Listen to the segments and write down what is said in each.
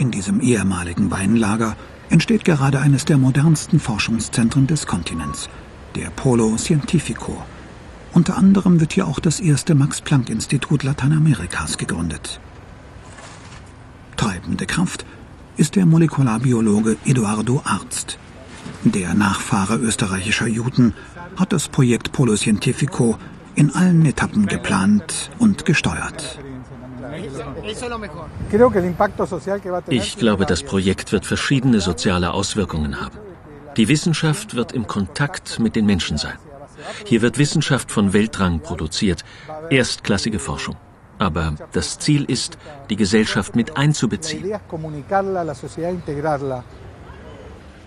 Im ehemaligen Weinlager entsteht gerade eines der modernsten Forschungszentren des Kontinents, der Polo Cientifico. Unter anderem wird hier auch das erste Max-Planck-Institut Lateinamerikas gegründet. Treibende Kraft ist der Molekularbiologe Eduardo Arzt. Der Nachfahre österreichischer Juden hat das Projekt Polo Cientifico in allen Etappen geplant und gesteuert. Ich glaube, das Projekt wird verschiedene soziale Auswirkungen haben. Die Wissenschaft wird im Kontakt mit den Menschen sein. Hier wird Wissenschaft von Weltrang produziert, erstklassige Forschung. Aber das Ziel ist, die Gesellschaft mit einzubeziehen.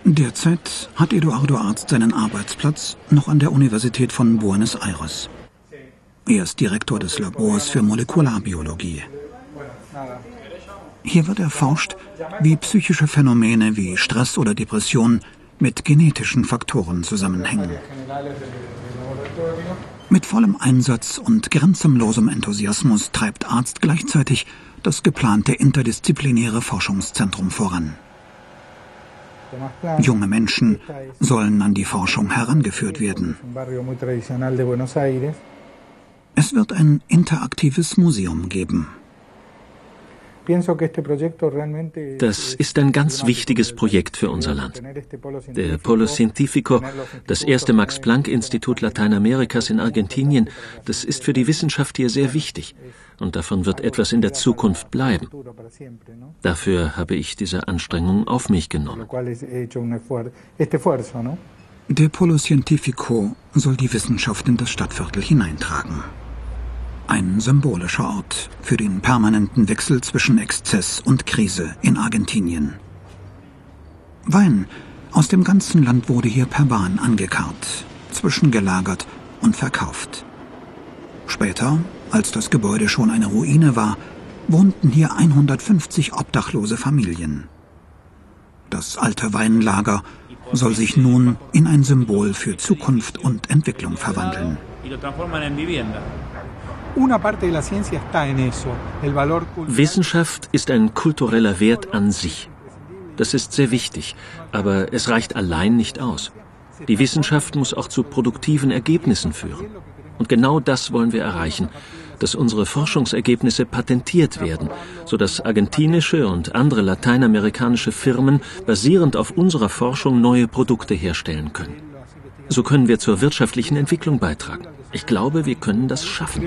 Derzeit hat Eduardo Arzt seinen Arbeitsplatz noch an der Universität von Buenos Aires. Er ist Direktor des Labors für Molekularbiologie. Hier wird erforscht, wie psychische Phänomene wie Stress oder Depression mit genetischen Faktoren zusammenhängen. Mit vollem Einsatz und grenzenlosem Enthusiasmus treibt Arzt gleichzeitig das geplante interdisziplinäre Forschungszentrum voran. Junge Menschen sollen an die Forschung herangeführt werden. Es wird ein interaktives Museum geben. Das ist ein ganz wichtiges Projekt für unser Land. Der Polo Cientifico, das erste Max-Planck-Institut Lateinamerikas in Argentinien, das ist für die Wissenschaft hier sehr wichtig. Und davon wird etwas in der Zukunft bleiben. Dafür habe ich diese Anstrengung auf mich genommen. Der Polo Cientifico soll die Wissenschaft in das Stadtviertel hineintragen. Ein symbolischer Ort für den permanenten Wechsel zwischen Exzess und Krise in Argentinien. Wein aus dem ganzen Land wurde hier per Bahn angekarrt, zwischengelagert und verkauft. Später, als das Gebäude schon eine Ruine war, wohnten hier 150 obdachlose Familien. Das alte Weinlager soll sich nun in ein Symbol für Zukunft und Entwicklung verwandeln. Wissenschaft ist ein kultureller Wert an sich. Das ist sehr wichtig, aber es reicht allein nicht aus. Die Wissenschaft muss auch zu produktiven Ergebnissen führen. Und genau das wollen wir erreichen, dass unsere Forschungsergebnisse patentiert werden, sodass argentinische und andere lateinamerikanische Firmen basierend auf unserer Forschung neue Produkte herstellen können. So können wir zur wirtschaftlichen Entwicklung beitragen. Ich glaube, wir können das schaffen.